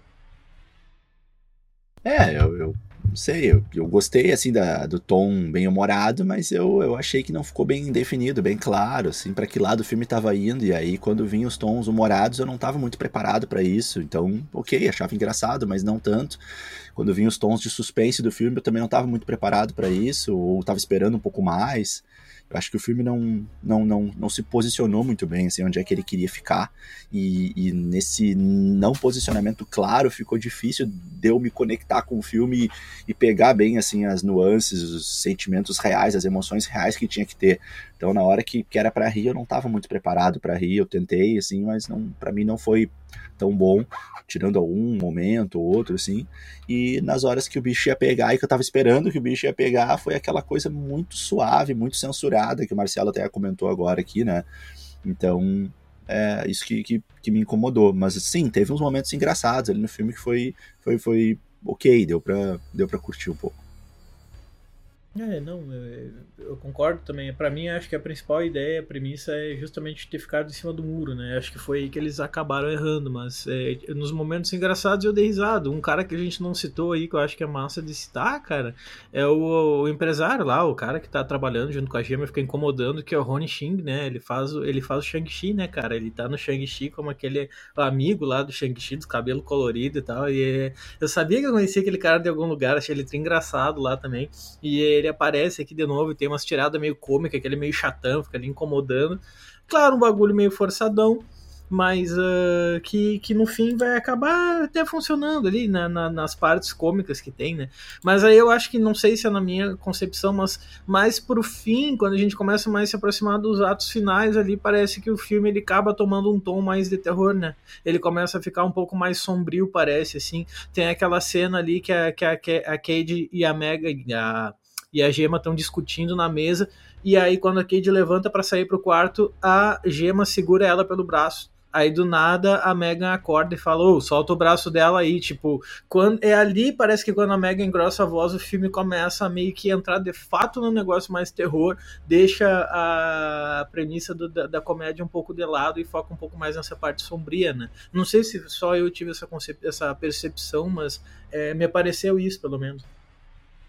S1: É, eu, eu não sei, eu, eu gostei assim da, do tom bem humorado, mas eu, eu achei que não ficou bem definido, bem claro, assim, para que lado o filme estava indo. E aí, quando vinham os tons humorados, eu não estava muito preparado para isso. Então, ok, achava engraçado, mas não tanto. Quando vinham os tons de suspense do filme, eu também não estava muito preparado para isso, ou estava esperando um pouco mais. Eu acho que o filme não, não, não, não se posicionou muito bem, assim, onde é que ele queria ficar. E, e, nesse não posicionamento claro, ficou difícil de eu me conectar com o filme e, e pegar bem, assim, as nuances, os sentimentos reais, as emoções reais que tinha que ter. Então, na hora que, que era para rir, eu não estava muito preparado para rir. Eu tentei, assim, mas não, para mim não foi tão bom, tirando algum momento ou outro, assim. E nas horas que o bicho ia pegar e que eu tava esperando que o bicho ia pegar, foi aquela coisa muito suave, muito censurada, que o Marcelo até comentou agora aqui, né? Então, é isso que, que, que me incomodou. Mas sim, teve uns momentos engraçados ali no filme que foi, foi, foi ok, deu pra, deu pra curtir um pouco.
S2: É, não, eu, eu concordo também. Para mim, acho que a principal ideia, a premissa é justamente ter ficado em cima do muro, né? Acho que foi aí que eles acabaram errando, mas é, nos momentos engraçados eu dei risada. Um cara que a gente não citou aí, que eu acho que é massa de citar, cara, é o, o empresário lá, o cara que tá trabalhando junto com a Gema, fica incomodando, que é o Ronnie Xing, né? Ele faz, ele faz o Shang-Chi, né, cara? Ele tá no Shang-Chi como aquele amigo lá do Shang-Chi, do cabelo colorido e tal. E é, eu sabia que eu conhecia aquele cara de algum lugar, achei ele engraçado lá também. E ele aparece aqui de novo tem umas tiradas meio cômicas, aquele meio chatão, fica ali incomodando. Claro, um bagulho meio forçadão, mas uh, que, que no fim vai acabar até funcionando ali na, na, nas partes cômicas que tem, né? Mas aí eu acho que, não sei se é na minha concepção, mas mais pro fim, quando a gente começa mais a se aproximar dos atos finais ali, parece que o filme ele acaba tomando um tom mais de terror, né? Ele começa a ficar um pouco mais sombrio, parece, assim. Tem aquela cena ali que a, que a, que a Cade e a Mega, a, e a Gema estão discutindo na mesa. E aí, quando a Cade levanta para sair pro quarto, a Gema segura ela pelo braço. Aí do nada a Megan acorda e fala: oh, solta o braço dela aí. Tipo, quando é ali, parece que quando a Megan engrossa a voz, o filme começa a meio que entrar de fato no negócio mais terror, deixa a premissa do, da, da, comédia um pouco de lado e foca um pouco mais nessa parte sombria, né? Não sei se só eu tive essa, essa percepção, mas é, me apareceu isso, pelo menos.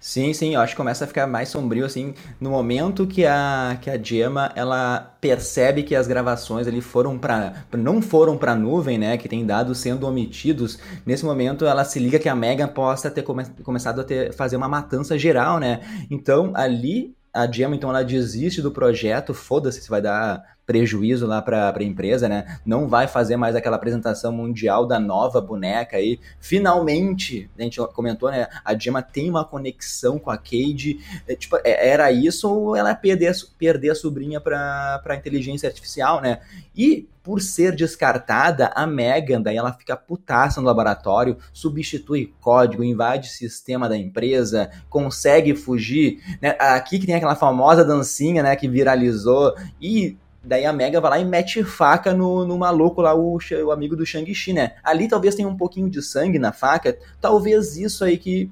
S3: Sim, sim, eu acho que começa a ficar mais sombrio, assim, no momento que a, que a Gemma, ela percebe que as gravações ali foram para não foram para nuvem, né, que tem dados sendo omitidos, nesse momento ela se liga que a Megan possa ter come, começado a ter, fazer uma matança geral, né, então ali a Gemma, então, ela desiste do projeto, foda-se se vai dar prejuízo lá para a empresa, né? Não vai fazer mais aquela apresentação mundial da nova boneca aí. Finalmente, a gente comentou, né? A Gemma tem uma conexão com a Cade. É, tipo, é, era isso ou ela perder, perder a sobrinha para a inteligência artificial, né? E por ser descartada, a Megan, daí ela fica putaça no laboratório, substitui código, invade sistema da empresa, consegue fugir. Né? Aqui que tem aquela famosa dancinha, né, que viralizou e Daí a Mega vai lá e mete faca no, no maluco lá, o, o amigo do Shang-Chi, né? Ali talvez tenha um pouquinho de sangue na faca, talvez isso aí que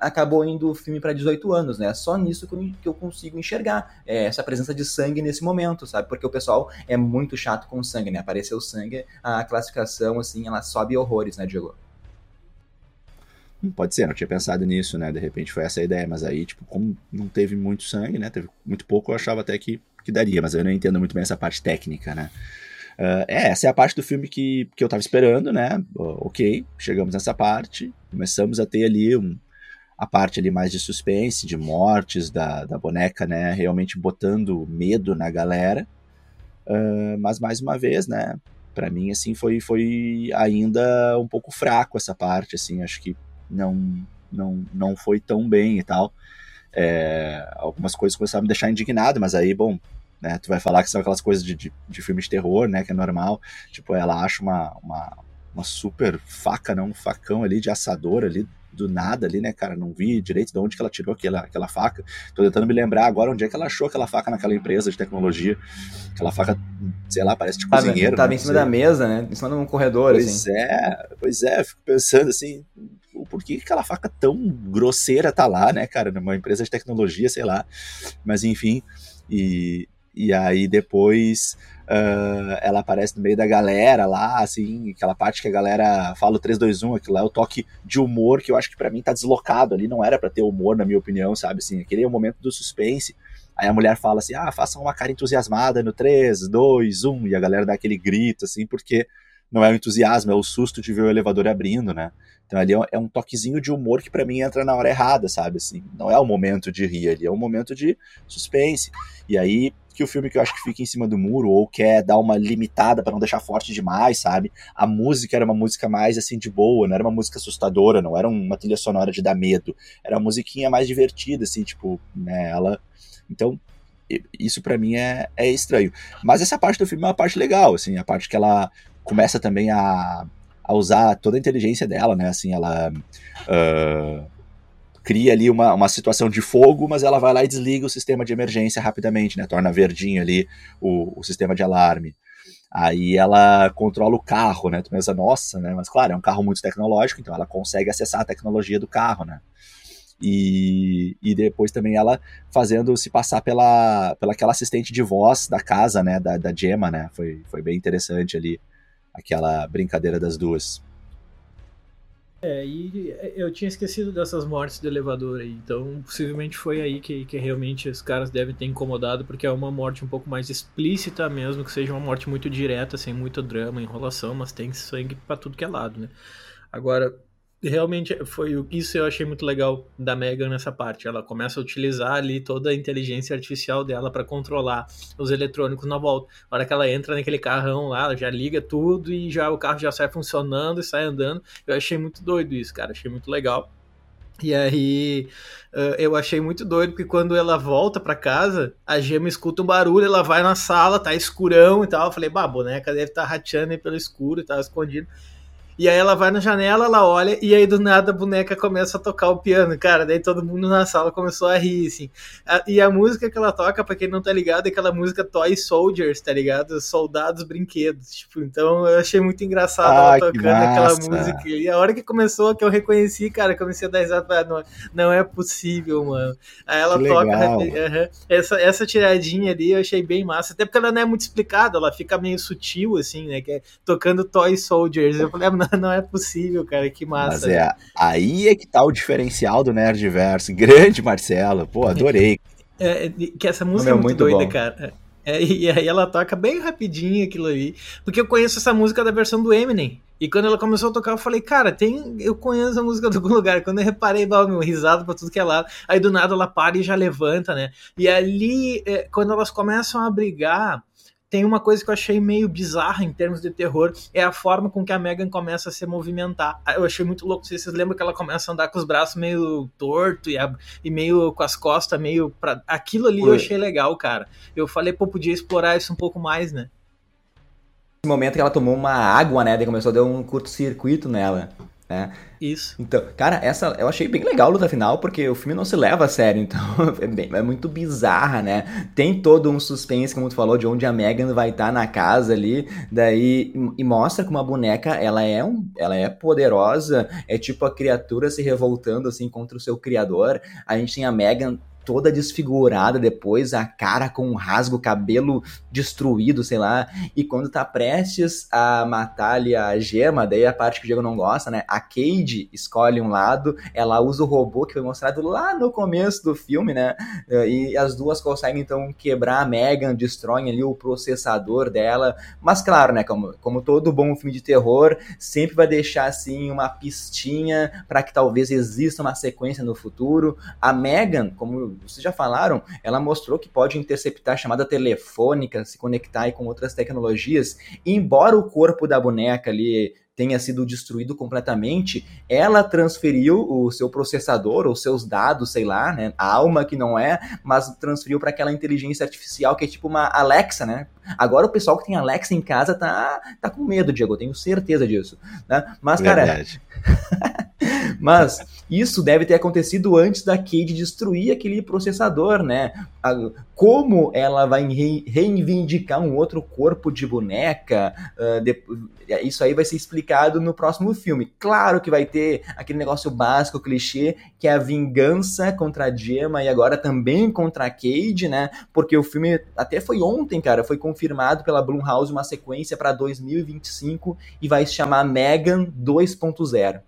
S3: acabou indo o filme para 18 anos, né? Só nisso que eu, que eu consigo enxergar é, essa presença de sangue nesse momento, sabe? Porque o pessoal é muito chato com sangue, né? Apareceu sangue, a classificação, assim, ela sobe horrores, né, Diego?
S1: Hum, pode ser, não tinha pensado nisso, né? De repente foi essa a ideia, mas aí, tipo, como não teve muito sangue, né? Teve muito pouco, eu achava até que que daria, mas eu não entendo muito bem essa parte técnica, né? Uh, é, essa é a parte do filme que, que eu tava esperando, né? Uh, ok, chegamos nessa parte, começamos a ter ali um, a parte ali mais de suspense, de mortes da, da boneca, né? Realmente botando medo na galera. Uh, mas mais uma vez, né? Para mim, assim, foi, foi ainda um pouco fraco essa parte, assim. Acho que não, não, não foi tão bem e tal. É, algumas coisas começaram a me deixar indignado, mas aí, bom, né? Tu vai falar que são aquelas coisas de, de, de filme de terror, né? Que é normal. Tipo, ela acha uma, uma, uma super faca, não, um facão ali de assador ali do nada ali, né, cara? Não vi direito de onde que ela tirou aquela, aquela faca. Tô tentando me lembrar agora onde é que ela achou aquela faca naquela empresa de tecnologia. Aquela faca, sei lá, parece de cozinheiro.
S3: Tava, tava em cima da mesa, né? Em cima de um corredor,
S1: pois
S3: assim.
S1: Pois é, pois é. Fico pensando assim, por que aquela faca tão grosseira tá lá, né, cara? Numa empresa de tecnologia, sei lá. Mas enfim, e, e aí depois uh, ela aparece no meio da galera lá, assim, aquela parte que a galera fala o 321, aquilo lá é o toque de humor que eu acho que para mim tá deslocado ali, não era para ter humor, na minha opinião, sabe? Assim, aquele é o momento do suspense. Aí a mulher fala assim: ah, faça uma cara entusiasmada no 3, 2, 1, e a galera dá aquele grito, assim, porque não é o entusiasmo, é o susto de ver o elevador abrindo, né? Então ali é um toquezinho de humor que para mim entra na hora errada, sabe? Assim, não é o momento de rir ali, é um momento de suspense. E aí que o filme que eu acho que fica em cima do muro ou quer dar uma limitada para não deixar forte demais, sabe? A música era uma música mais assim de boa, não era uma música assustadora, não era uma trilha sonora de dar medo, era uma musiquinha mais divertida assim, tipo, né, ela então isso para mim é, é estranho. Mas essa parte do filme é uma parte legal, assim, a parte que ela começa também a, a usar toda a inteligência dela, né? Assim, ela uh, cria ali uma, uma situação de fogo, mas ela vai lá e desliga o sistema de emergência rapidamente, né? Torna verdinho ali o, o sistema de alarme. Aí ela controla o carro, né? Tu pensa, nossa, né? Mas claro, é um carro muito tecnológico, então ela consegue acessar a tecnologia do carro, né? E, e depois também ela fazendo se passar pela, pela aquela assistente de voz da casa, né? Da, da Gemma, né? Foi, foi bem interessante ali, aquela brincadeira das duas.
S2: É, e eu tinha esquecido dessas mortes do elevador aí, então possivelmente foi aí que, que realmente os caras devem ter incomodado, porque é uma morte um pouco mais explícita mesmo, que seja uma morte muito direta, sem muito drama, enrolação, mas tem sangue para tudo que é lado, né? Agora, realmente foi isso eu achei muito legal da Megan nessa parte. Ela começa a utilizar ali toda a inteligência artificial dela para controlar os eletrônicos na volta. Na hora que ela entra naquele carrão lá, ela já liga tudo e já o carro já sai funcionando e sai andando. Eu achei muito doido isso, cara. Achei muito legal. E aí eu achei muito doido porque quando ela volta para casa, a Gema escuta um barulho, ela vai na sala, tá escurão e tal. Eu falei, bah, a boneca deve estar tá rateando aí pelo escuro e tal, escondido. E aí ela vai na janela, ela olha, e aí do nada a boneca começa a tocar o piano, cara. Daí todo mundo na sala começou a rir, assim. e a música que ela toca, pra quem não tá ligado, é aquela música Toy Soldiers, tá ligado? Soldados Brinquedos. Tipo, então eu achei muito engraçado ah, ela tocando aquela música. E a hora que começou, que eu reconheci, cara, comecei a dar risada, não, não é possível, mano. Aí ela que toca. Legal. essa, essa tiradinha ali eu achei bem massa. Até porque ela não é muito explicada, ela fica meio sutil, assim, né? Que é tocando Toy Soldiers. Eu falei, ah, não é possível, cara, que massa.
S1: Mas é, aí é que tá o diferencial do Nerdverse. Grande Marcelo, pô, adorei.
S2: É, é que essa música é, é muito, doida, bom. cara. É, e aí ela toca bem rapidinho aquilo ali. Porque eu conheço essa música da versão do Eminem. E quando ela começou a tocar, eu falei, cara, tem. Eu conheço a música de algum lugar. Quando eu reparei, dá meu risado pra tudo que é lado. Aí do nada ela para e já levanta, né? E ali, é, quando elas começam a brigar, tem uma coisa que eu achei meio bizarra em termos de terror, é a forma com que a Megan começa a se movimentar. Eu achei muito louco, se vocês lembram que ela começa a andar com os braços meio torto e, a, e meio com as costas meio pra... Aquilo ali eu achei legal, cara. Eu falei, pô, podia explorar isso um pouco mais, né?
S3: Esse momento que ela tomou uma água, né, daí começou a dar um curto-circuito nela. Né?
S2: Isso.
S3: Então, cara, essa eu achei bem legal a luta final, porque o filme não se leva a sério, então é, bem, é muito bizarra, né? Tem todo um suspense, como tu falou, de onde a Megan vai estar tá na casa ali, daí e mostra como a boneca, ela é um, ela é poderosa, é tipo a criatura se revoltando assim contra o seu criador. A gente tem a Megan toda desfigurada depois, a cara com um rasgo, cabelo destruído, sei lá. E quando tá prestes a matar ali a gema, daí a parte que o Diego não gosta, né? A Cade escolhe um lado, ela usa o robô que foi mostrado lá no começo do filme, né? E as duas conseguem então quebrar a Megan, destroem ali o processador dela. Mas claro, né? Como, como todo bom filme de terror, sempre vai deixar assim uma pistinha para que talvez exista uma sequência no futuro. A Megan, como vocês já falaram, ela mostrou que pode interceptar chamada telefônica, se conectar com outras tecnologias. E embora o corpo da boneca ali tenha sido destruído completamente, ela transferiu o seu processador, os seus dados, sei lá, né, a alma que não é, mas transferiu para aquela inteligência artificial que é tipo uma Alexa, né? Agora o pessoal que tem Alexa em casa tá, tá com medo, Diego, eu tenho certeza disso, né? Mas Verdade. cara, mas isso deve ter acontecido antes da Cade destruir aquele processador, né? Como ela vai reivindicar um outro corpo de boneca? Uh, isso aí vai ser explicado no próximo filme. Claro que vai ter aquele negócio básico, clichê, que é a vingança contra a Gemma e agora também contra a Cade, né? Porque o filme até foi ontem, cara, foi confirmado pela Blumhouse uma sequência para 2025 e vai se chamar Megan 2.0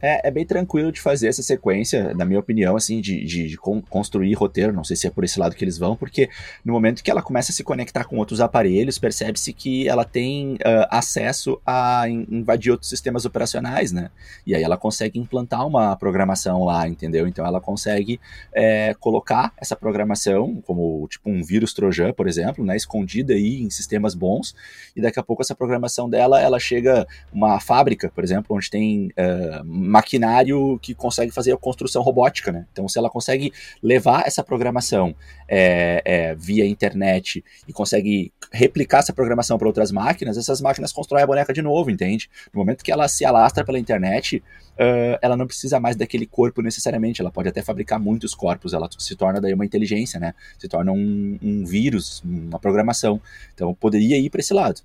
S1: é, é, bem tranquilo de fazer essa sequência, na minha opinião, assim, de, de, de, construir roteiro. Não sei se é por esse lado que eles vão, porque no momento que ela começa a se conectar com outros aparelhos, percebe-se que ela tem uh, acesso a invadir outros sistemas operacionais, né? E aí ela consegue implantar uma programação lá, entendeu? Então ela consegue é, colocar essa programação, como tipo um vírus trojan, por exemplo, né? Escondida aí em sistemas bons, e daqui a pouco essa programação dela, ela chega uma fábrica, por exemplo, onde tem. Uh, maquinário que consegue fazer a construção robótica, né? Então, se ela consegue levar essa programação é, é, via internet e consegue replicar essa programação para outras máquinas, essas máquinas constroem a boneca de novo, entende? No momento que ela se alastra pela internet, uh, ela não precisa mais daquele corpo necessariamente, ela pode até fabricar muitos corpos, ela se torna daí uma inteligência, né? Se torna um, um vírus, uma programação. Então, poderia ir para esse lado.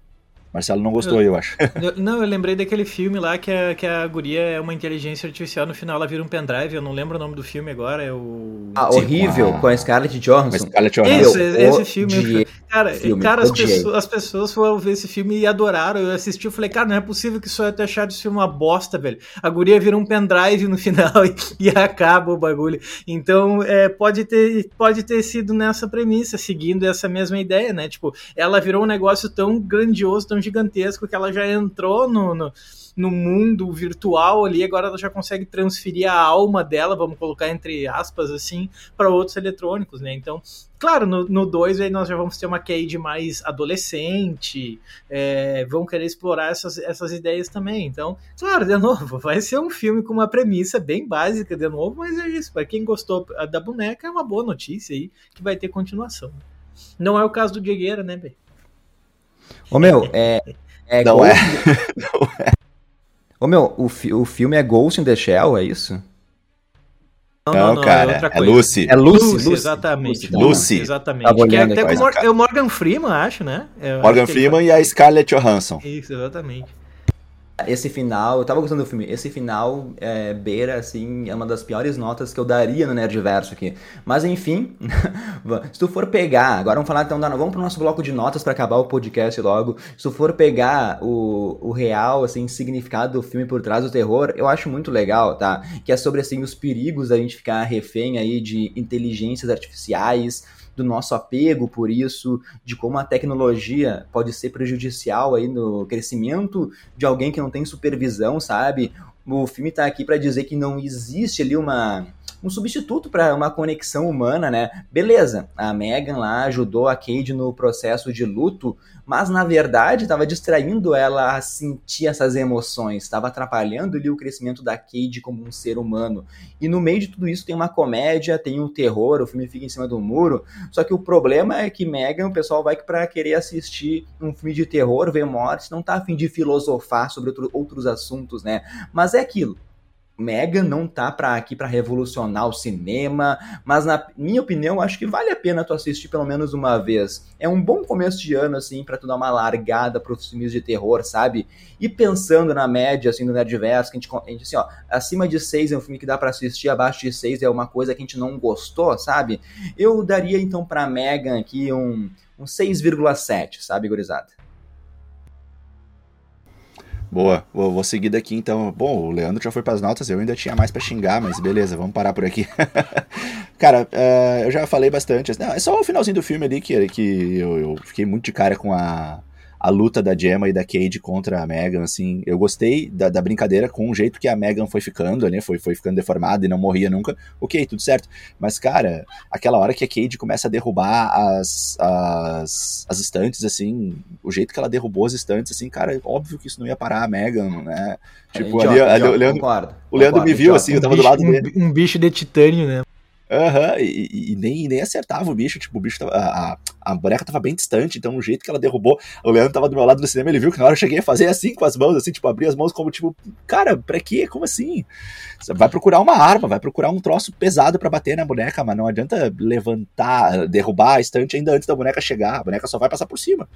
S1: Marcelo não gostou, eu, eu acho.
S2: Eu, não, eu lembrei daquele filme lá que a, que a guria é uma inteligência artificial, no final ela vira um pendrive, eu não lembro o nome do filme agora, é o...
S3: Ah, horrível, com a Scarlett Johansson.
S2: Scarlett Johansson. Isso, esse filme. Cara, filme, cara as, pessoas, as, pessoas, foram ver esse filme e adoraram, eu assisti e falei, cara, não é possível que só eu tenha achado esse filme uma bosta, velho. A guria vira um pendrive no final e, e acaba o bagulho. Então, é, pode, ter, pode ter sido nessa premissa, seguindo essa mesma ideia, né? Tipo, ela virou um negócio tão grandioso, tão gigantesco que ela já entrou no, no, no mundo virtual ali, agora ela já consegue transferir a alma dela, vamos colocar entre aspas assim, para outros eletrônicos, né? Então, claro, no 2 aí nós já vamos ter uma Cade mais adolescente, é, vão querer explorar essas, essas ideias também. Então, claro, de novo, vai ser um filme com uma premissa bem básica de novo, mas é isso. Para quem gostou da boneca, é uma boa notícia aí que vai ter continuação. Não é o caso do Diegueira, né, Bê?
S3: Ô meu, é. é
S1: não, é. não
S3: é. Ô meu, o, fi o filme é Ghost in the Shell, é isso?
S1: Não, não, não cara, é, é Lucy.
S2: É Lucy, Lucy, Lucy exatamente.
S1: Lucy.
S2: Exatamente. Tá que é até com o é Morgan Freeman, acho, né?
S1: Eu Morgan Freeman e a Scarlett Johansson.
S2: Isso, exatamente
S3: esse final, eu tava gostando do filme, esse final é, beira, assim, é uma das piores notas que eu daria no Nerdverso aqui. Mas enfim, se tu for pegar, agora vamos falar então, vamos pro nosso bloco de notas para acabar o podcast logo. Se tu for pegar o, o real, assim, significado do filme por trás do terror, eu acho muito legal, tá? Que é sobre, assim, os perigos da gente ficar refém aí de inteligências artificiais, do nosso apego por isso, de como a tecnologia pode ser prejudicial aí no crescimento de alguém que não tem supervisão, sabe? O filme está aqui para dizer que não existe ali uma um substituto para uma conexão humana, né? Beleza, a Megan lá ajudou a Cade no processo de luto, mas na verdade estava distraindo ela a sentir essas emoções, estava atrapalhando ali o crescimento da Cade como um ser humano. E no meio de tudo isso tem uma comédia, tem um terror, o filme fica em cima do muro. Só que o problema é que Megan, o pessoal vai para querer assistir um filme de terror, ver mortes, não tá afim de filosofar sobre outro, outros assuntos, né? Mas é aquilo Megan não tá pra, aqui para revolucionar o cinema, mas na minha opinião, acho que vale a pena tu assistir pelo menos uma vez. É um bom começo de ano, assim, para tu dar uma largada pros filmes de terror, sabe? E pensando na média, assim, do Nerdverse, que a gente, a gente assim, ó, acima de 6 é um filme que dá para assistir, abaixo de 6 é uma coisa que a gente não gostou, sabe? Eu daria, então, pra Megan aqui um, um 6,7, sabe, gurizada?
S1: Boa, vou, vou, seguir daqui então. Bom, o Leandro já foi para as notas, eu ainda tinha mais para xingar, mas beleza, vamos parar por aqui. cara, uh, eu já falei bastante. Não, é só o finalzinho do filme ali que, que eu, eu fiquei muito de cara com a, a luta da Gemma e da Cade contra a Megan, assim, eu gostei da, da, brincadeira com o jeito que a Megan foi ficando ali, foi, foi ficando deformada e não morria nunca, ok, tudo certo, mas cara, aquela hora que a Cade começa a derrubar as, as, as estantes, assim, o jeito que ela derrubou as estantes, assim, cara, óbvio que isso não ia parar a Megan, né, tipo, ali, ali, o Leandro, concordo, o Leandro concordo, me viu, assim, eu tava
S2: um
S1: do lado
S2: dele. Um, um bicho de titânio, né.
S1: Aham, uhum, e, e, nem, nem acertava o bicho, tipo, o bicho tava, a, a boneca tava bem distante, então o jeito que ela derrubou, o Leandro tava do meu lado no cinema, ele viu que na hora eu cheguei a fazer assim com as mãos, assim, tipo, abrir as mãos como, tipo, cara, pra quê? Como assim? Você vai procurar uma arma, vai procurar um troço pesado para bater na boneca, mas não adianta levantar, derrubar a estante ainda antes da boneca chegar, a boneca só vai passar por cima.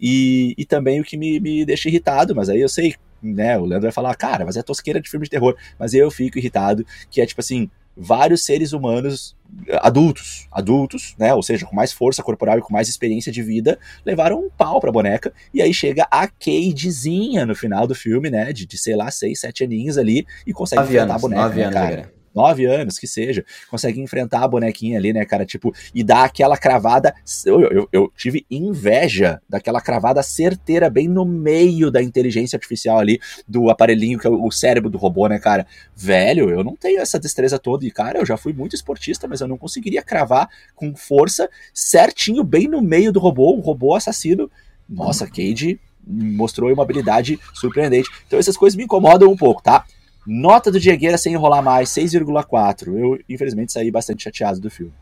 S1: E, e também o que me, me deixa irritado, mas aí eu sei, né, o Leandro vai falar, cara, mas é tosqueira de filme de terror, mas eu fico irritado, que é tipo assim, vários seres humanos adultos, adultos, né, ou seja, com mais força corporal e com mais experiência de vida, levaram um pau pra boneca, e aí chega a Cadezinha no final do filme, né, de, de sei lá, seis, sete aninhos ali, e consegue enfrentar a boneca,
S3: nove
S1: né,
S3: anos,
S1: cara nove anos, que seja, consegue enfrentar a bonequinha ali, né, cara? Tipo, e dar aquela cravada. Eu, eu, eu, tive inveja daquela cravada certeira bem no meio da inteligência artificial ali, do aparelhinho que é o cérebro do robô, né, cara? Velho, eu não tenho essa destreza toda. E, cara, eu já fui muito esportista, mas eu não conseguiria cravar com força certinho, bem no meio do robô, um robô assassino. Nossa, Cade mostrou uma habilidade surpreendente. Então essas coisas me incomodam um pouco, tá? Nota do Diegueira sem enrolar mais, 6,4. Eu, infelizmente, saí bastante chateado do filme.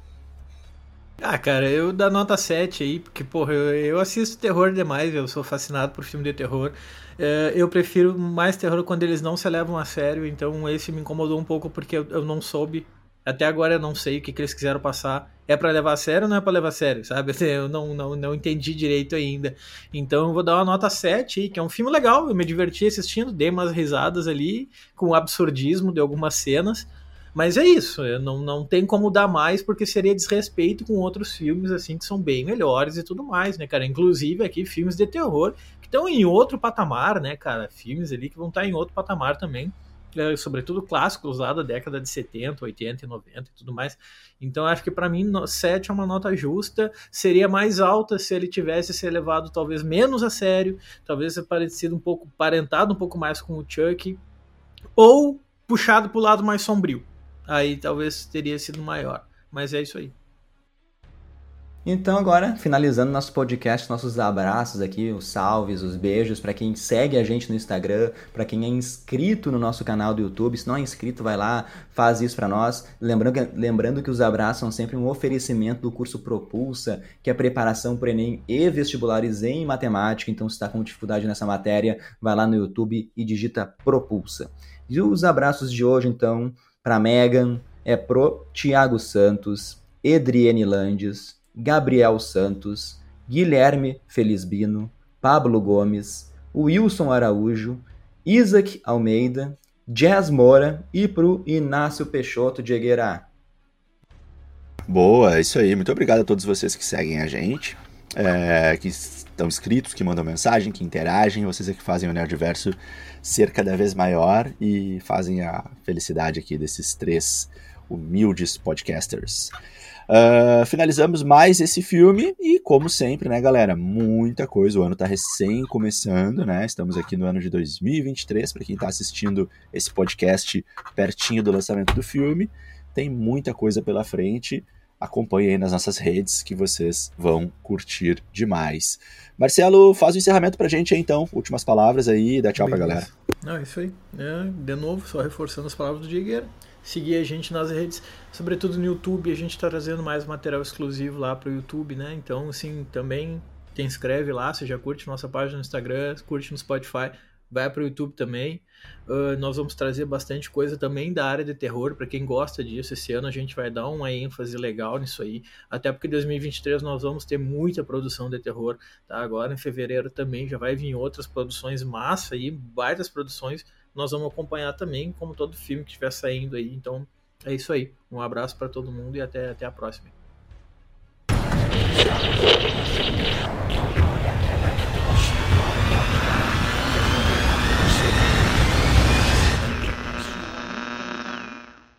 S2: Ah, cara, eu dá nota 7 aí, porque, porra, eu, eu assisto terror demais, eu sou fascinado por filme de terror. É, eu prefiro mais terror quando eles não se levam a sério, então esse me incomodou um pouco porque eu, eu não soube até agora eu não sei o que, que eles quiseram passar. É para levar a sério ou não é para levar a sério, sabe? Eu não, não, não entendi direito ainda. Então eu vou dar uma nota 7, que é um filme legal. Eu me diverti assistindo, dei umas risadas ali com o absurdismo de algumas cenas. Mas é isso, não, não tem como dar mais porque seria desrespeito com outros filmes assim que são bem melhores e tudo mais, né, cara? Inclusive aqui filmes de terror que estão em outro patamar, né, cara? Filmes ali que vão estar em outro patamar também é, sobretudo clássicos lá da década de 70, 80 e 90 e tudo mais. Então acho que para mim 7 é uma nota justa, seria mais alta se ele tivesse se levado talvez menos a sério, talvez parecido um pouco parentado um pouco mais com o Chuck ou puxado para o lado mais sombrio. Aí talvez teria sido maior, mas é isso aí.
S3: Então agora, finalizando nosso podcast, nossos abraços aqui, os salves, os beijos para quem segue a gente no Instagram, para quem é inscrito no nosso canal do YouTube. Se não é inscrito, vai lá, faz isso para nós. Lembrando que, lembrando que os abraços são sempre um oferecimento do curso Propulsa, que é preparação para Enem e vestibulares em matemática. Então, se está com dificuldade nessa matéria, vai lá no YouTube e digita Propulsa. E os abraços de hoje, então, para Megan, é pro Tiago Santos, Edriene Landes, Gabriel Santos, Guilherme Felisbino, Pablo Gomes, Wilson Araújo, Isaac Almeida, Jazz Moura e pro Inácio Peixoto de Eguerá.
S1: Boa, é isso aí. Muito obrigado a todos vocês que seguem a gente, é, que estão inscritos, que mandam mensagem, que interagem. Vocês é que fazem o Nerdverso ser cada vez maior e fazem a felicidade aqui desses três humildes podcasters. Uh, finalizamos mais esse filme e, como sempre, né, galera, muita coisa. O ano tá recém começando, né? Estamos aqui no ano de 2023, para quem tá assistindo esse podcast pertinho do lançamento do filme. tem muita coisa pela frente. Acompanhe aí nas nossas redes que vocês vão curtir demais. Marcelo, faz o encerramento pra gente aí então. Últimas palavras aí, dá tchau Beleza. pra galera.
S2: Não, é isso aí. É, de novo, só reforçando as palavras do Digueira. Seguir a gente nas redes, sobretudo no YouTube, a gente está trazendo mais material exclusivo lá pro YouTube, né? Então, assim, também te inscreve lá, você já curte nossa página no Instagram, curte no Spotify vai para o YouTube também. Uh, nós vamos trazer bastante coisa também da área de terror, para quem gosta disso. Esse ano a gente vai dar uma ênfase legal nisso aí, até porque 2023 nós vamos ter muita produção de terror. Tá? Agora em fevereiro também já vai vir outras produções massa aí, várias produções. Nós vamos acompanhar também, como todo filme que estiver saindo aí. Então é isso aí. Um abraço para todo mundo e até, até a próxima.